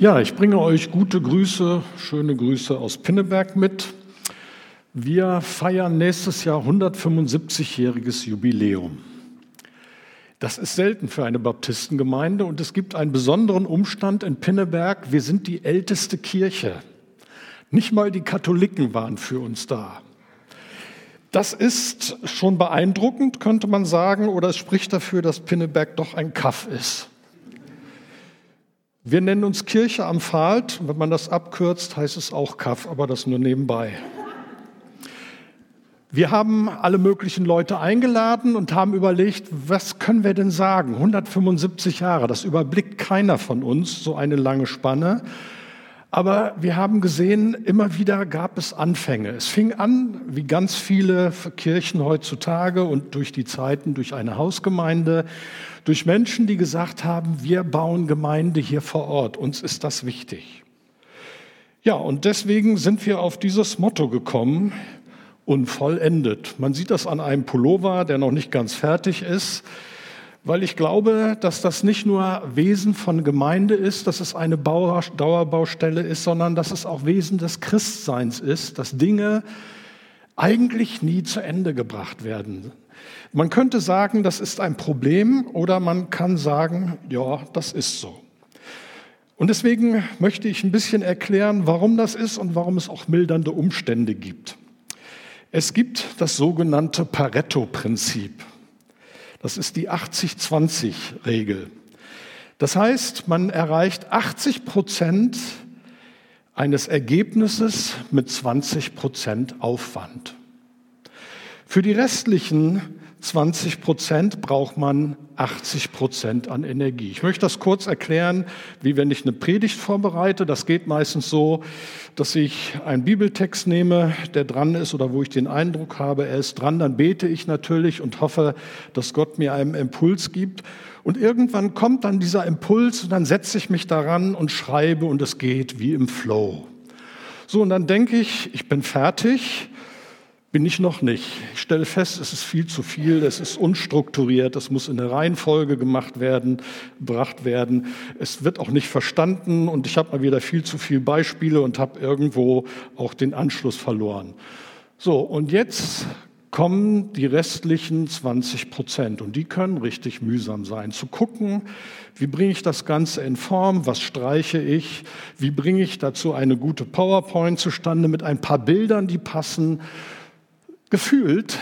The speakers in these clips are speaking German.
Ja, ich bringe euch gute Grüße, schöne Grüße aus Pinneberg mit. Wir feiern nächstes Jahr 175-jähriges Jubiläum. Das ist selten für eine Baptistengemeinde und es gibt einen besonderen Umstand in Pinneberg. Wir sind die älteste Kirche. Nicht mal die Katholiken waren für uns da. Das ist schon beeindruckend, könnte man sagen, oder es spricht dafür, dass Pinneberg doch ein Kaff ist. Wir nennen uns Kirche am Pfad. Wenn man das abkürzt, heißt es auch Kaff, aber das nur nebenbei. Wir haben alle möglichen Leute eingeladen und haben überlegt, was können wir denn sagen? 175 Jahre, das überblickt keiner von uns, so eine lange Spanne. Aber wir haben gesehen, immer wieder gab es Anfänge. Es fing an, wie ganz viele Kirchen heutzutage und durch die Zeiten, durch eine Hausgemeinde, durch Menschen, die gesagt haben, wir bauen Gemeinde hier vor Ort, uns ist das wichtig. Ja, und deswegen sind wir auf dieses Motto gekommen, unvollendet. Man sieht das an einem Pullover, der noch nicht ganz fertig ist weil ich glaube, dass das nicht nur Wesen von Gemeinde ist, dass es eine Dauerbaustelle ist, sondern dass es auch Wesen des Christseins ist, dass Dinge eigentlich nie zu Ende gebracht werden. Man könnte sagen, das ist ein Problem oder man kann sagen, ja, das ist so. Und deswegen möchte ich ein bisschen erklären, warum das ist und warum es auch mildernde Umstände gibt. Es gibt das sogenannte Pareto-Prinzip. Das ist die 80-20-Regel. Das heißt, man erreicht 80 Prozent eines Ergebnisses mit 20 Prozent Aufwand. Für die restlichen 20 Prozent braucht man 80 Prozent an Energie. Ich möchte das kurz erklären, wie wenn ich eine Predigt vorbereite. Das geht meistens so, dass ich einen Bibeltext nehme, der dran ist oder wo ich den Eindruck habe, er ist dran. Dann bete ich natürlich und hoffe, dass Gott mir einen Impuls gibt. Und irgendwann kommt dann dieser Impuls und dann setze ich mich daran und schreibe und es geht wie im Flow. So, und dann denke ich, ich bin fertig bin ich noch nicht. Ich stelle fest, es ist viel zu viel, es ist unstrukturiert, es muss in der Reihenfolge gemacht werden, gebracht werden. Es wird auch nicht verstanden und ich habe mal wieder viel zu viele Beispiele und habe irgendwo auch den Anschluss verloren. So, und jetzt kommen die restlichen 20 Prozent und die können richtig mühsam sein. Zu gucken, wie bringe ich das Ganze in Form, was streiche ich, wie bringe ich dazu eine gute PowerPoint zustande mit ein paar Bildern, die passen Gefühlt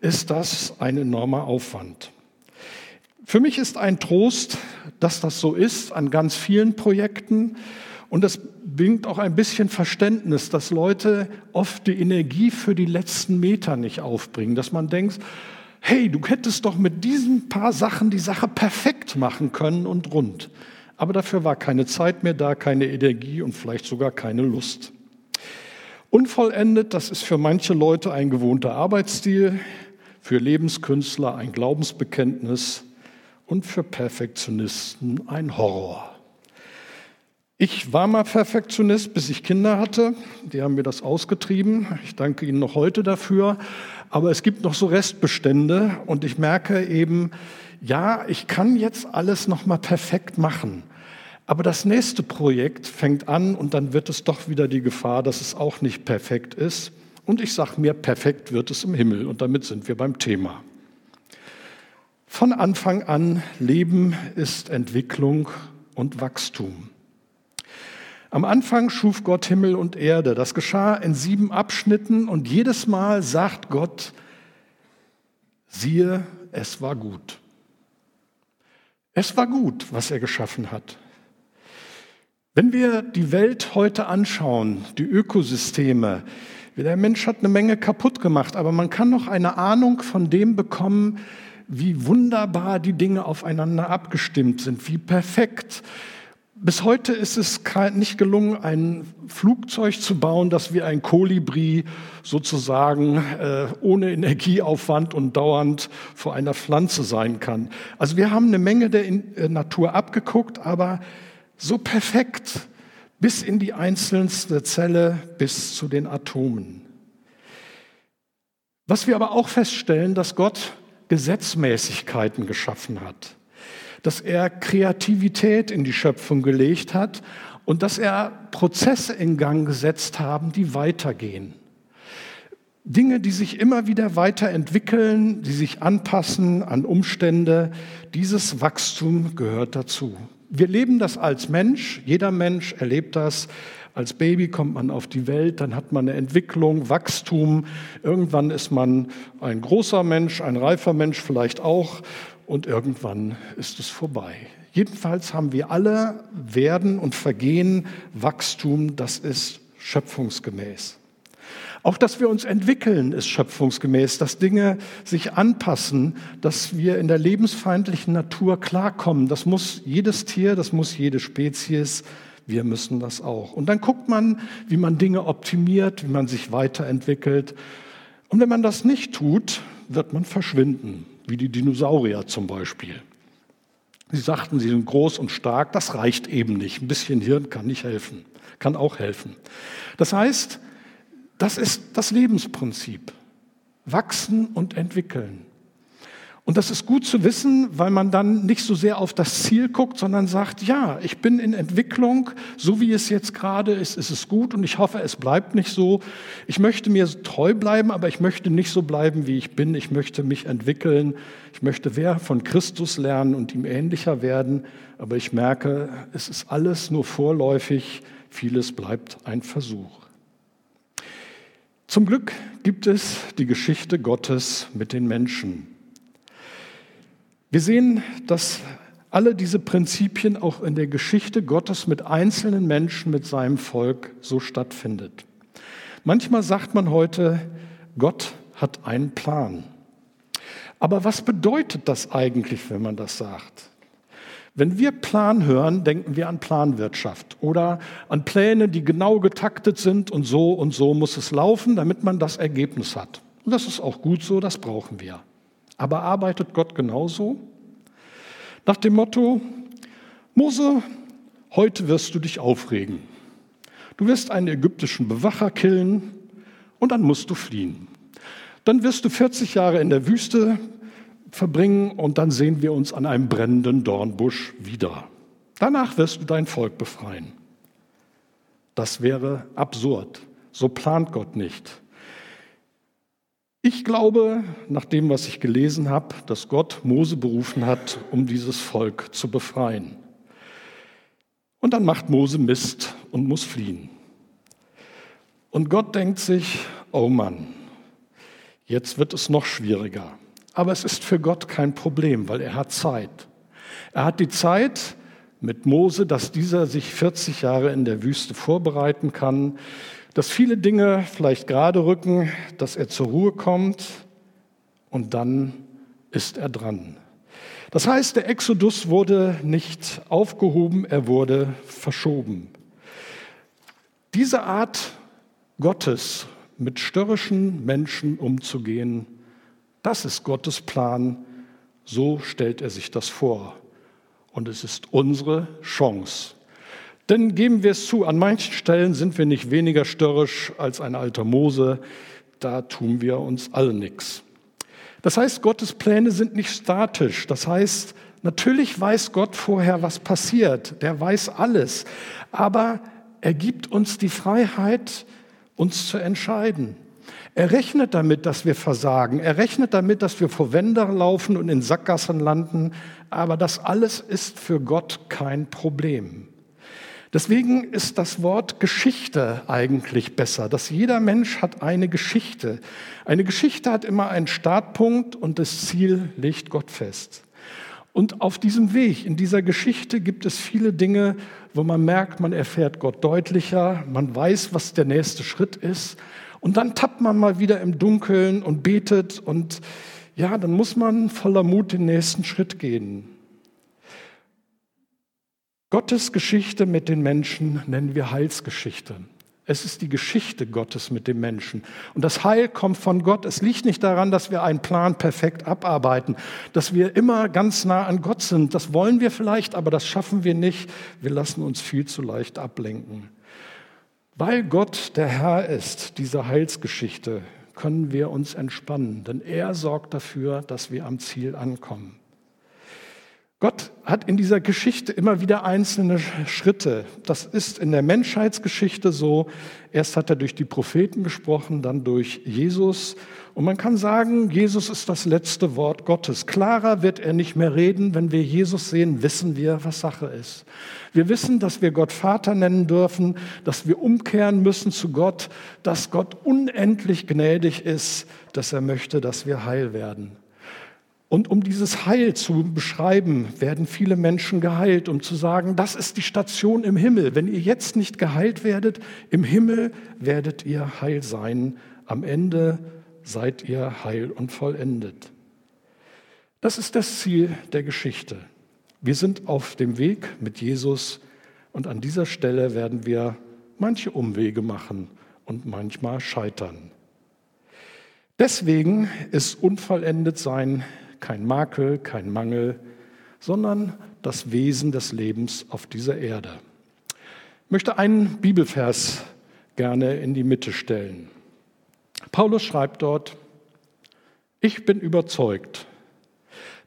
ist das ein enormer Aufwand. Für mich ist ein Trost, dass das so ist an ganz vielen Projekten. Und das bringt auch ein bisschen Verständnis, dass Leute oft die Energie für die letzten Meter nicht aufbringen. Dass man denkt, hey, du hättest doch mit diesen paar Sachen die Sache perfekt machen können und rund. Aber dafür war keine Zeit mehr da, keine Energie und vielleicht sogar keine Lust. Unvollendet, das ist für manche Leute ein gewohnter Arbeitsstil, für Lebenskünstler ein Glaubensbekenntnis und für Perfektionisten ein Horror. Ich war mal Perfektionist, bis ich Kinder hatte. Die haben mir das ausgetrieben. Ich danke Ihnen noch heute dafür. Aber es gibt noch so Restbestände und ich merke eben, ja, ich kann jetzt alles noch mal perfekt machen. Aber das nächste Projekt fängt an und dann wird es doch wieder die Gefahr, dass es auch nicht perfekt ist. Und ich sage mir, perfekt wird es im Himmel. Und damit sind wir beim Thema. Von Anfang an, Leben ist Entwicklung und Wachstum. Am Anfang schuf Gott Himmel und Erde. Das geschah in sieben Abschnitten und jedes Mal sagt Gott, siehe, es war gut. Es war gut, was er geschaffen hat. Wenn wir die Welt heute anschauen, die Ökosysteme, der Mensch hat eine Menge kaputt gemacht, aber man kann noch eine Ahnung von dem bekommen, wie wunderbar die Dinge aufeinander abgestimmt sind, wie perfekt. Bis heute ist es nicht gelungen, ein Flugzeug zu bauen, das wie ein Kolibri sozusagen äh, ohne Energieaufwand und dauernd vor einer Pflanze sein kann. Also wir haben eine Menge der äh, Natur abgeguckt, aber so perfekt bis in die einzelnste Zelle, bis zu den Atomen. Was wir aber auch feststellen, dass Gott Gesetzmäßigkeiten geschaffen hat, dass er Kreativität in die Schöpfung gelegt hat und dass er Prozesse in Gang gesetzt haben, die weitergehen. Dinge, die sich immer wieder weiterentwickeln, die sich anpassen an Umstände, dieses Wachstum gehört dazu. Wir leben das als Mensch, jeder Mensch erlebt das. Als Baby kommt man auf die Welt, dann hat man eine Entwicklung, Wachstum. Irgendwann ist man ein großer Mensch, ein reifer Mensch vielleicht auch und irgendwann ist es vorbei. Jedenfalls haben wir alle Werden und Vergehen, Wachstum, das ist schöpfungsgemäß. Auch dass wir uns entwickeln, ist schöpfungsgemäß, dass Dinge sich anpassen, dass wir in der lebensfeindlichen Natur klarkommen. Das muss jedes Tier, das muss jede Spezies, wir müssen das auch. Und dann guckt man, wie man Dinge optimiert, wie man sich weiterentwickelt. Und wenn man das nicht tut, wird man verschwinden, wie die Dinosaurier zum Beispiel. Sie sagten, sie sind groß und stark, das reicht eben nicht. Ein bisschen Hirn kann nicht helfen, kann auch helfen. Das heißt, das ist das Lebensprinzip. Wachsen und entwickeln. Und das ist gut zu wissen, weil man dann nicht so sehr auf das Ziel guckt, sondern sagt, ja, ich bin in Entwicklung, so wie es jetzt gerade ist, ist es gut und ich hoffe, es bleibt nicht so. Ich möchte mir treu bleiben, aber ich möchte nicht so bleiben, wie ich bin. Ich möchte mich entwickeln. Ich möchte mehr von Christus lernen und ihm ähnlicher werden. Aber ich merke, es ist alles nur vorläufig. Vieles bleibt ein Versuch. Zum Glück gibt es die Geschichte Gottes mit den Menschen. Wir sehen, dass alle diese Prinzipien auch in der Geschichte Gottes mit einzelnen Menschen, mit seinem Volk so stattfindet. Manchmal sagt man heute, Gott hat einen Plan. Aber was bedeutet das eigentlich, wenn man das sagt? Wenn wir Plan hören, denken wir an Planwirtschaft oder an Pläne, die genau getaktet sind und so und so muss es laufen, damit man das Ergebnis hat. Und das ist auch gut so, das brauchen wir. Aber arbeitet Gott genauso? Nach dem Motto, Mose, heute wirst du dich aufregen. Du wirst einen ägyptischen Bewacher killen und dann musst du fliehen. Dann wirst du 40 Jahre in der Wüste verbringen und dann sehen wir uns an einem brennenden Dornbusch wieder. Danach wirst du dein Volk befreien. Das wäre absurd. So plant Gott nicht. Ich glaube, nach dem, was ich gelesen habe, dass Gott Mose berufen hat, um dieses Volk zu befreien. Und dann macht Mose Mist und muss fliehen. Und Gott denkt sich, oh Mann, jetzt wird es noch schwieriger. Aber es ist für Gott kein Problem, weil er hat Zeit. Er hat die Zeit mit Mose, dass dieser sich 40 Jahre in der Wüste vorbereiten kann, dass viele Dinge vielleicht gerade rücken, dass er zur Ruhe kommt und dann ist er dran. Das heißt, der Exodus wurde nicht aufgehoben, er wurde verschoben. Diese Art Gottes mit störrischen Menschen umzugehen, das ist Gottes Plan, so stellt er sich das vor. Und es ist unsere Chance. Denn geben wir es zu, an manchen Stellen sind wir nicht weniger störrisch als ein alter Mose, da tun wir uns alle nichts. Das heißt, Gottes Pläne sind nicht statisch. Das heißt, natürlich weiß Gott vorher, was passiert. Der weiß alles. Aber er gibt uns die Freiheit, uns zu entscheiden. Er rechnet damit, dass wir versagen. Er rechnet damit, dass wir vor Wände laufen und in Sackgassen landen. Aber das alles ist für Gott kein Problem. Deswegen ist das Wort Geschichte eigentlich besser, dass jeder Mensch hat eine Geschichte. Eine Geschichte hat immer einen Startpunkt und das Ziel legt Gott fest. Und auf diesem Weg, in dieser Geschichte gibt es viele Dinge, wo man merkt, man erfährt Gott deutlicher, man weiß, was der nächste Schritt ist und dann tappt man mal wieder im Dunkeln und betet und ja, dann muss man voller Mut den nächsten Schritt gehen. Gottes Geschichte mit den Menschen nennen wir Heilsgeschichte. Es ist die Geschichte Gottes mit dem Menschen. Und das Heil kommt von Gott. Es liegt nicht daran, dass wir einen Plan perfekt abarbeiten, dass wir immer ganz nah an Gott sind. Das wollen wir vielleicht, aber das schaffen wir nicht. Wir lassen uns viel zu leicht ablenken. Weil Gott der Herr ist, dieser Heilsgeschichte, können wir uns entspannen, denn er sorgt dafür, dass wir am Ziel ankommen. Gott hat in dieser Geschichte immer wieder einzelne Schritte. Das ist in der Menschheitsgeschichte so. Erst hat er durch die Propheten gesprochen, dann durch Jesus. Und man kann sagen, Jesus ist das letzte Wort Gottes. Klarer wird er nicht mehr reden. Wenn wir Jesus sehen, wissen wir, was Sache ist. Wir wissen, dass wir Gott Vater nennen dürfen, dass wir umkehren müssen zu Gott, dass Gott unendlich gnädig ist, dass er möchte, dass wir heil werden. Und um dieses Heil zu beschreiben, werden viele Menschen geheilt, um zu sagen, das ist die Station im Himmel. Wenn ihr jetzt nicht geheilt werdet, im Himmel werdet ihr heil sein. Am Ende seid ihr heil und vollendet. Das ist das Ziel der Geschichte. Wir sind auf dem Weg mit Jesus und an dieser Stelle werden wir manche Umwege machen und manchmal scheitern. Deswegen ist unvollendet sein kein Makel, kein Mangel, sondern das Wesen des Lebens auf dieser Erde. Ich möchte einen Bibelvers gerne in die Mitte stellen. Paulus schreibt dort, ich bin überzeugt,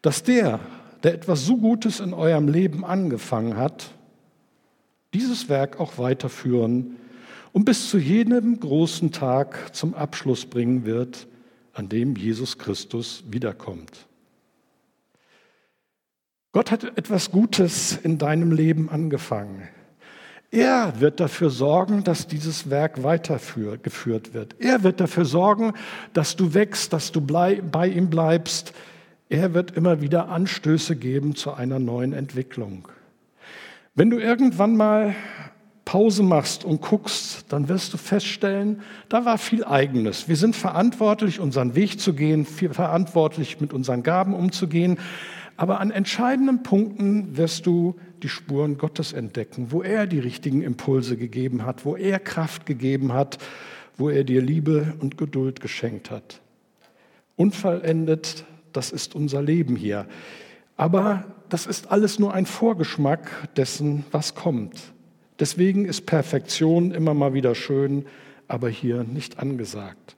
dass der, der etwas so Gutes in eurem Leben angefangen hat, dieses Werk auch weiterführen und bis zu jenem großen Tag zum Abschluss bringen wird, an dem Jesus Christus wiederkommt. Gott hat etwas Gutes in deinem Leben angefangen. Er wird dafür sorgen, dass dieses Werk weitergeführt wird. Er wird dafür sorgen, dass du wächst, dass du bei ihm bleibst. Er wird immer wieder Anstöße geben zu einer neuen Entwicklung. Wenn du irgendwann mal Pause machst und guckst, dann wirst du feststellen, da war viel Eigenes. Wir sind verantwortlich, unseren Weg zu gehen, verantwortlich, mit unseren Gaben umzugehen. Aber an entscheidenden Punkten wirst du die Spuren Gottes entdecken, wo er die richtigen Impulse gegeben hat, wo er Kraft gegeben hat, wo er dir Liebe und Geduld geschenkt hat. Unvollendet, das ist unser Leben hier. Aber das ist alles nur ein Vorgeschmack dessen, was kommt. Deswegen ist Perfektion immer mal wieder schön, aber hier nicht angesagt.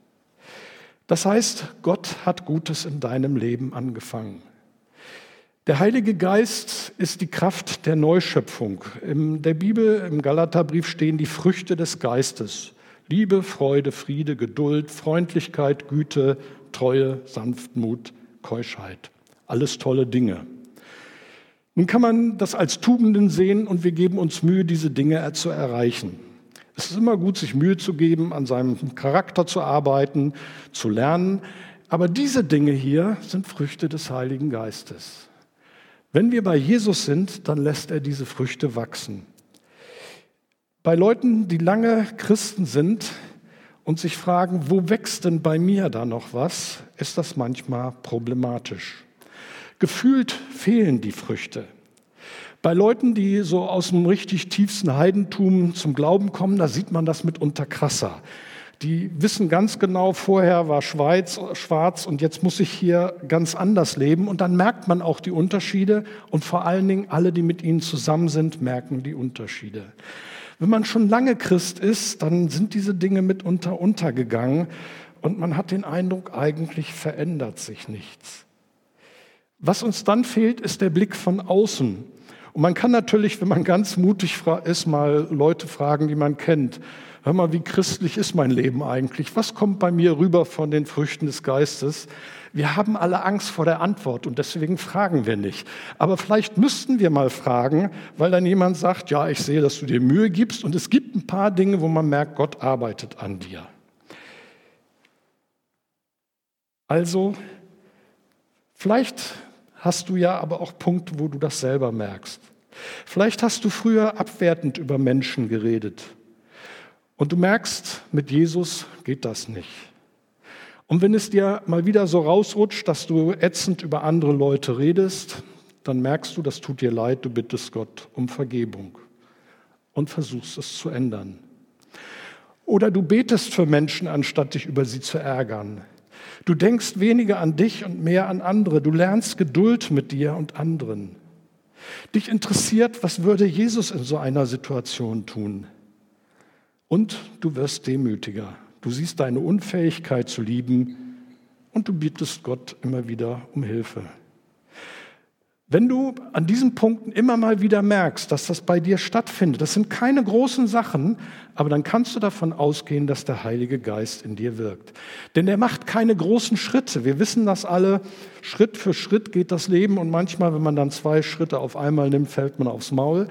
Das heißt, Gott hat Gutes in deinem Leben angefangen. Der Heilige Geist ist die Kraft der Neuschöpfung. In der Bibel, im Galaterbrief stehen die Früchte des Geistes. Liebe, Freude, Friede, Geduld, Freundlichkeit, Güte, Treue, Sanftmut, Keuschheit. Alles tolle Dinge. Nun kann man das als Tugenden sehen und wir geben uns Mühe, diese Dinge zu erreichen. Es ist immer gut, sich Mühe zu geben, an seinem Charakter zu arbeiten, zu lernen. Aber diese Dinge hier sind Früchte des Heiligen Geistes. Wenn wir bei Jesus sind, dann lässt er diese Früchte wachsen. Bei Leuten, die lange Christen sind und sich fragen, wo wächst denn bei mir da noch was, ist das manchmal problematisch. Gefühlt fehlen die Früchte. Bei Leuten, die so aus dem richtig tiefsten Heidentum zum Glauben kommen, da sieht man das mitunter krasser. Die wissen ganz genau, vorher war Schweiz schwarz und jetzt muss ich hier ganz anders leben. Und dann merkt man auch die Unterschiede und vor allen Dingen alle, die mit ihnen zusammen sind, merken die Unterschiede. Wenn man schon lange Christ ist, dann sind diese Dinge mitunter untergegangen und man hat den Eindruck, eigentlich verändert sich nichts. Was uns dann fehlt, ist der Blick von außen. Und man kann natürlich, wenn man ganz mutig ist, mal Leute fragen, die man kennt hör mal, wie christlich ist mein Leben eigentlich? Was kommt bei mir rüber von den Früchten des Geistes? Wir haben alle Angst vor der Antwort und deswegen fragen wir nicht. Aber vielleicht müssten wir mal fragen, weil dann jemand sagt, ja, ich sehe, dass du dir Mühe gibst und es gibt ein paar Dinge, wo man merkt, Gott arbeitet an dir. Also, vielleicht hast du ja aber auch Punkte, wo du das selber merkst. Vielleicht hast du früher abwertend über Menschen geredet und du merkst, mit Jesus geht das nicht. Und wenn es dir mal wieder so rausrutscht, dass du ätzend über andere Leute redest, dann merkst du, das tut dir leid, du bittest Gott um Vergebung und versuchst es zu ändern. Oder du betest für Menschen, anstatt dich über sie zu ärgern. Du denkst weniger an dich und mehr an andere. Du lernst Geduld mit dir und anderen. Dich interessiert, was würde Jesus in so einer Situation tun? Und du wirst demütiger. Du siehst deine Unfähigkeit zu lieben und du bittest Gott immer wieder um Hilfe. Wenn du an diesen Punkten immer mal wieder merkst, dass das bei dir stattfindet, das sind keine großen Sachen, aber dann kannst du davon ausgehen, dass der Heilige Geist in dir wirkt. Denn er macht keine großen Schritte. Wir wissen das alle. Schritt für Schritt geht das Leben und manchmal, wenn man dann zwei Schritte auf einmal nimmt, fällt man aufs Maul.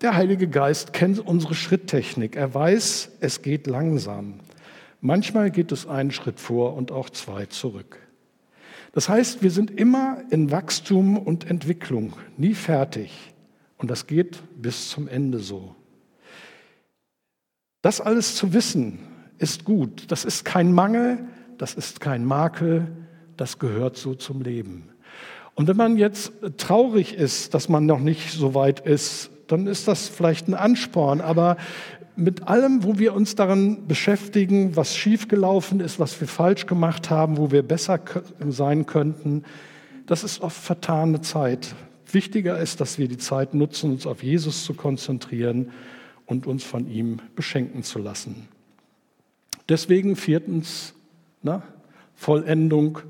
Der Heilige Geist kennt unsere Schritttechnik. Er weiß, es geht langsam. Manchmal geht es einen Schritt vor und auch zwei zurück. Das heißt, wir sind immer in Wachstum und Entwicklung, nie fertig. Und das geht bis zum Ende so. Das alles zu wissen ist gut. Das ist kein Mangel, das ist kein Makel, das gehört so zum Leben. Und wenn man jetzt traurig ist, dass man noch nicht so weit ist, dann ist das vielleicht ein Ansporn. Aber mit allem, wo wir uns daran beschäftigen, was schiefgelaufen ist, was wir falsch gemacht haben, wo wir besser sein könnten, das ist oft vertane Zeit. Wichtiger ist, dass wir die Zeit nutzen, uns auf Jesus zu konzentrieren und uns von ihm beschenken zu lassen. Deswegen viertens, na, Vollendung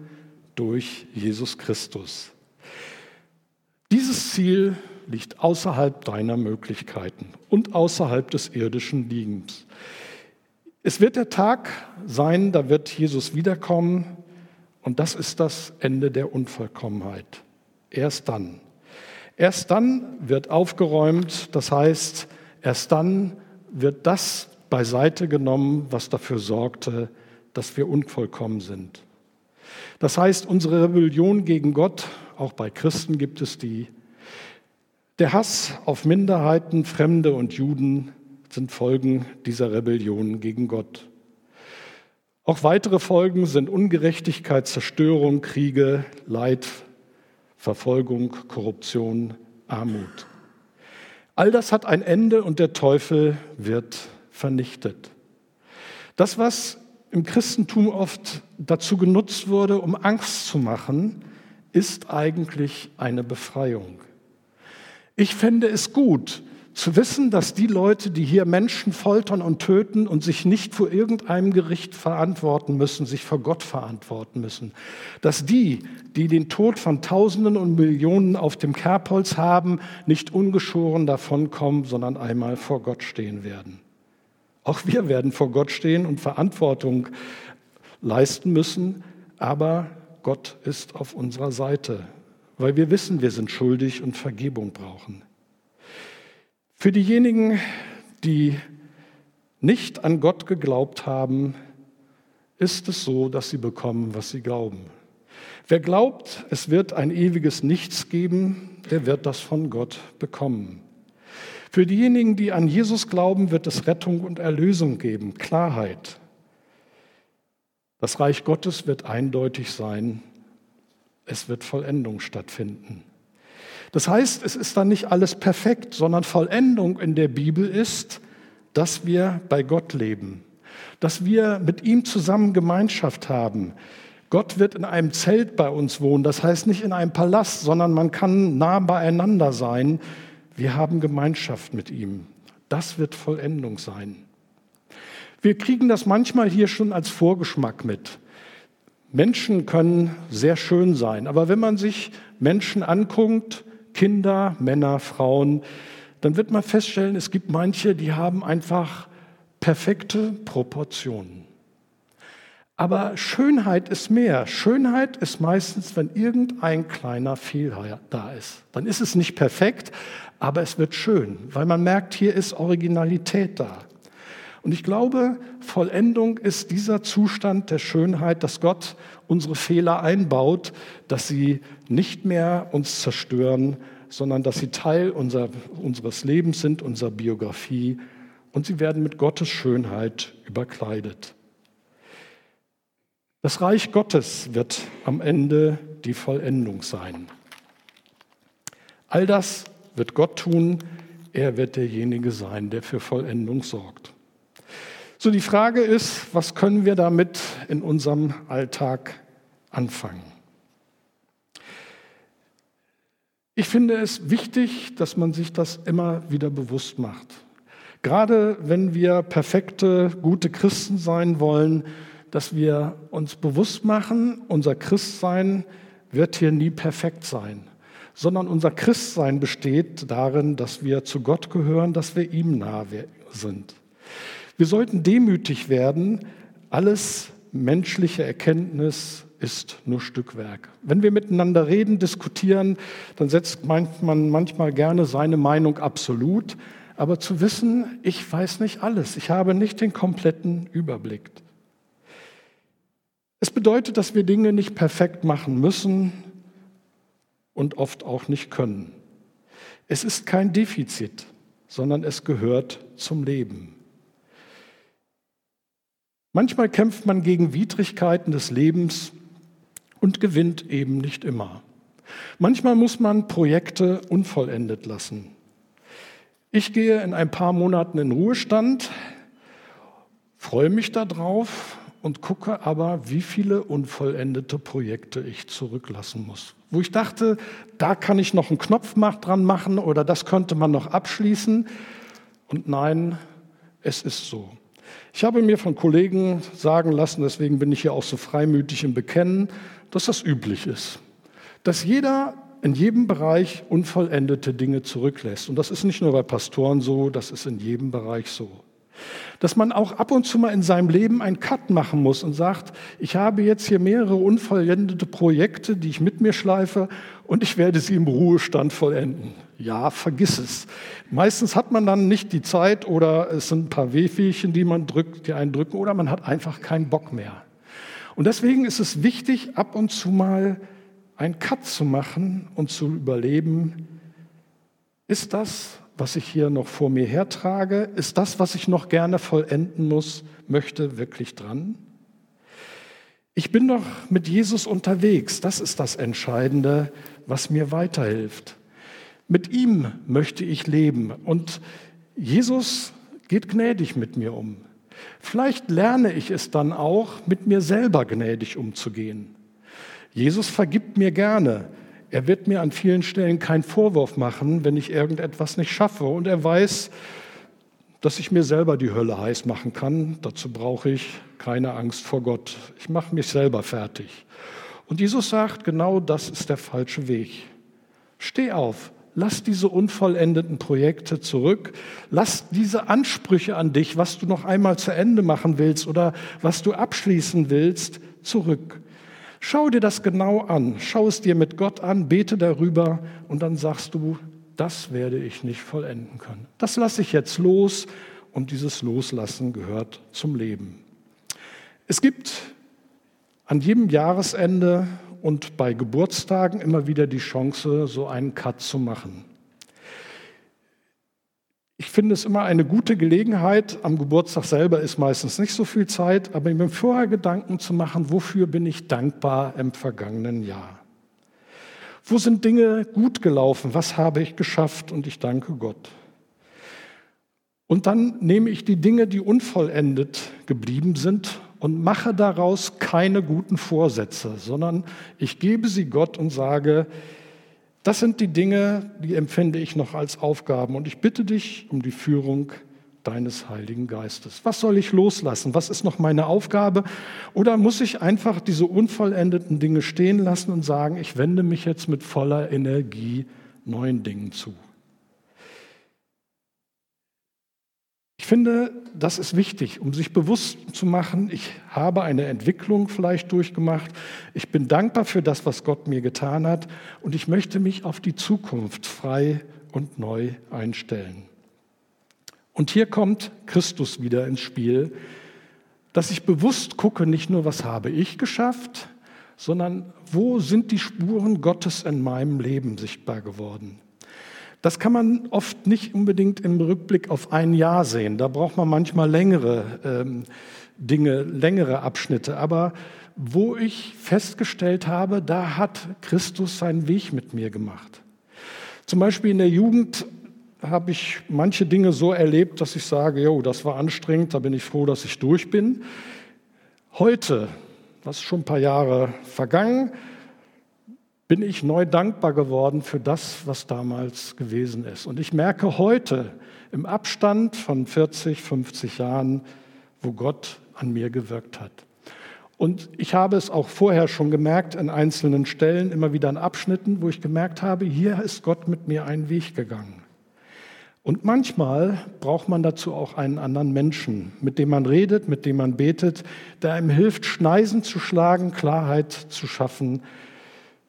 durch Jesus Christus. Dieses Ziel liegt außerhalb deiner Möglichkeiten und außerhalb des irdischen Liegens. Es wird der Tag sein, da wird Jesus wiederkommen und das ist das Ende der Unvollkommenheit. Erst dann. Erst dann wird aufgeräumt, das heißt, erst dann wird das beiseite genommen, was dafür sorgte, dass wir unvollkommen sind. Das heißt, unsere Rebellion gegen Gott, auch bei Christen gibt es die, der Hass auf Minderheiten, Fremde und Juden sind Folgen dieser Rebellion gegen Gott. Auch weitere Folgen sind Ungerechtigkeit, Zerstörung, Kriege, Leid, Verfolgung, Korruption, Armut. All das hat ein Ende und der Teufel wird vernichtet. Das, was im Christentum oft dazu genutzt wurde, um Angst zu machen, ist eigentlich eine Befreiung. Ich fände es gut zu wissen, dass die Leute, die hier Menschen foltern und töten und sich nicht vor irgendeinem Gericht verantworten müssen, sich vor Gott verantworten müssen, dass die, die den Tod von Tausenden und Millionen auf dem Kerbholz haben, nicht ungeschoren davonkommen, sondern einmal vor Gott stehen werden. Auch wir werden vor Gott stehen und Verantwortung leisten müssen, aber Gott ist auf unserer Seite weil wir wissen, wir sind schuldig und Vergebung brauchen. Für diejenigen, die nicht an Gott geglaubt haben, ist es so, dass sie bekommen, was sie glauben. Wer glaubt, es wird ein ewiges Nichts geben, der wird das von Gott bekommen. Für diejenigen, die an Jesus glauben, wird es Rettung und Erlösung geben, Klarheit. Das Reich Gottes wird eindeutig sein es wird Vollendung stattfinden. Das heißt, es ist dann nicht alles perfekt, sondern Vollendung in der Bibel ist, dass wir bei Gott leben, dass wir mit ihm zusammen Gemeinschaft haben. Gott wird in einem Zelt bei uns wohnen, das heißt nicht in einem Palast, sondern man kann nah beieinander sein. Wir haben Gemeinschaft mit ihm. Das wird Vollendung sein. Wir kriegen das manchmal hier schon als Vorgeschmack mit. Menschen können sehr schön sein, aber wenn man sich Menschen anguckt, Kinder, Männer, Frauen, dann wird man feststellen, es gibt manche, die haben einfach perfekte Proportionen. Aber Schönheit ist mehr. Schönheit ist meistens, wenn irgendein kleiner Fehler da ist. Dann ist es nicht perfekt, aber es wird schön, weil man merkt, hier ist Originalität da. Und ich glaube, Vollendung ist dieser Zustand der Schönheit, dass Gott unsere Fehler einbaut, dass sie nicht mehr uns zerstören, sondern dass sie Teil unser, unseres Lebens sind, unserer Biografie und sie werden mit Gottes Schönheit überkleidet. Das Reich Gottes wird am Ende die Vollendung sein. All das wird Gott tun. Er wird derjenige sein, der für Vollendung sorgt. So, die Frage ist, was können wir damit in unserem Alltag anfangen? Ich finde es wichtig, dass man sich das immer wieder bewusst macht. Gerade wenn wir perfekte, gute Christen sein wollen, dass wir uns bewusst machen, unser Christsein wird hier nie perfekt sein, sondern unser Christsein besteht darin, dass wir zu Gott gehören, dass wir ihm nahe sind. Wir sollten demütig werden. Alles menschliche Erkenntnis ist nur Stückwerk. Wenn wir miteinander reden, diskutieren, dann setzt man manchmal gerne seine Meinung absolut. Aber zu wissen, ich weiß nicht alles, ich habe nicht den kompletten Überblick. Es bedeutet, dass wir Dinge nicht perfekt machen müssen und oft auch nicht können. Es ist kein Defizit, sondern es gehört zum Leben. Manchmal kämpft man gegen Widrigkeiten des Lebens und gewinnt eben nicht immer. Manchmal muss man Projekte unvollendet lassen. Ich gehe in ein paar Monaten in Ruhestand, freue mich darauf und gucke aber, wie viele unvollendete Projekte ich zurücklassen muss. Wo ich dachte, da kann ich noch einen Knopf dran machen oder das könnte man noch abschließen. Und nein, es ist so. Ich habe mir von Kollegen sagen lassen, deswegen bin ich hier auch so freimütig im Bekennen, dass das üblich ist. Dass jeder in jedem Bereich unvollendete Dinge zurücklässt. Und das ist nicht nur bei Pastoren so, das ist in jedem Bereich so. Dass man auch ab und zu mal in seinem Leben einen Cut machen muss und sagt, ich habe jetzt hier mehrere unvollendete Projekte, die ich mit mir schleife und ich werde sie im Ruhestand vollenden. Ja, vergiss es. Meistens hat man dann nicht die Zeit oder es sind ein paar Wehwehchen, die man drückt, die einen drücken oder man hat einfach keinen Bock mehr. Und deswegen ist es wichtig, ab und zu mal einen Cut zu machen und zu überleben, ist das, was ich hier noch vor mir hertrage, ist das, was ich noch gerne vollenden muss, möchte, wirklich dran? Ich bin doch mit Jesus unterwegs. Das ist das Entscheidende, was mir weiterhilft. Mit ihm möchte ich leben und Jesus geht gnädig mit mir um. Vielleicht lerne ich es dann auch, mit mir selber gnädig umzugehen. Jesus vergibt mir gerne. Er wird mir an vielen Stellen keinen Vorwurf machen, wenn ich irgendetwas nicht schaffe. Und er weiß, dass ich mir selber die Hölle heiß machen kann. Dazu brauche ich keine Angst vor Gott. Ich mache mich selber fertig. Und Jesus sagt, genau das ist der falsche Weg. Steh auf, lass diese unvollendeten Projekte zurück, lass diese Ansprüche an dich, was du noch einmal zu Ende machen willst oder was du abschließen willst, zurück. Schau dir das genau an, schau es dir mit Gott an, bete darüber und dann sagst du, das werde ich nicht vollenden können. Das lasse ich jetzt los und dieses Loslassen gehört zum Leben. Es gibt an jedem Jahresende und bei Geburtstagen immer wieder die Chance, so einen Cut zu machen. Ich finde es immer eine gute Gelegenheit. Am Geburtstag selber ist meistens nicht so viel Zeit, aber mir vorher Gedanken zu machen, wofür bin ich dankbar im vergangenen Jahr? Wo sind Dinge gut gelaufen? Was habe ich geschafft? Und ich danke Gott. Und dann nehme ich die Dinge, die unvollendet geblieben sind, und mache daraus keine guten Vorsätze, sondern ich gebe sie Gott und sage, das sind die Dinge, die empfinde ich noch als Aufgaben. Und ich bitte dich um die Führung deines Heiligen Geistes. Was soll ich loslassen? Was ist noch meine Aufgabe? Oder muss ich einfach diese unvollendeten Dinge stehen lassen und sagen, ich wende mich jetzt mit voller Energie neuen Dingen zu? Finde, das ist wichtig, um sich bewusst zu machen, ich habe eine Entwicklung vielleicht durchgemacht, ich bin dankbar für das, was Gott mir getan hat und ich möchte mich auf die Zukunft frei und neu einstellen. Und hier kommt Christus wieder ins Spiel, dass ich bewusst gucke, nicht nur, was habe ich geschafft, sondern wo sind die Spuren Gottes in meinem Leben sichtbar geworden. Das kann man oft nicht unbedingt im Rückblick auf ein Jahr sehen. Da braucht man manchmal längere ähm, Dinge, längere Abschnitte. Aber wo ich festgestellt habe, da hat Christus seinen Weg mit mir gemacht. Zum Beispiel in der Jugend habe ich manche Dinge so erlebt, dass ich sage, jo, das war anstrengend, da bin ich froh, dass ich durch bin. Heute, das ist schon ein paar Jahre vergangen, bin ich neu dankbar geworden für das, was damals gewesen ist. Und ich merke heute im Abstand von 40, 50 Jahren, wo Gott an mir gewirkt hat. Und ich habe es auch vorher schon gemerkt, an einzelnen Stellen, immer wieder in Abschnitten, wo ich gemerkt habe, hier ist Gott mit mir einen Weg gegangen. Und manchmal braucht man dazu auch einen anderen Menschen, mit dem man redet, mit dem man betet, der einem hilft, Schneisen zu schlagen, Klarheit zu schaffen.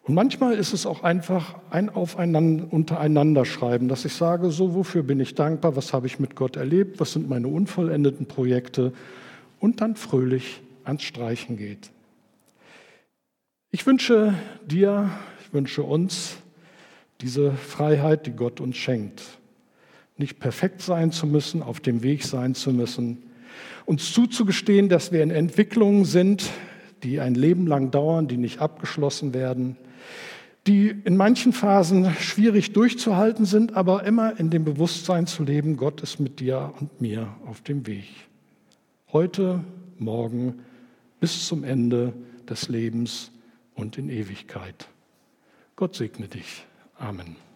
Und manchmal ist es auch einfach ein Aufeinander, untereinander schreiben, dass ich sage, so, wofür bin ich dankbar, was habe ich mit Gott erlebt, was sind meine unvollendeten Projekte und dann fröhlich ans Streichen geht. Ich wünsche dir, ich wünsche uns diese Freiheit, die Gott uns schenkt. Nicht perfekt sein zu müssen, auf dem Weg sein zu müssen, uns zuzugestehen, dass wir in Entwicklungen sind, die ein Leben lang dauern, die nicht abgeschlossen werden, die in manchen Phasen schwierig durchzuhalten sind, aber immer in dem Bewusstsein zu leben, Gott ist mit dir und mir auf dem Weg. Heute, morgen, bis zum Ende des Lebens und in Ewigkeit. Gott segne dich. Amen.